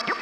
You.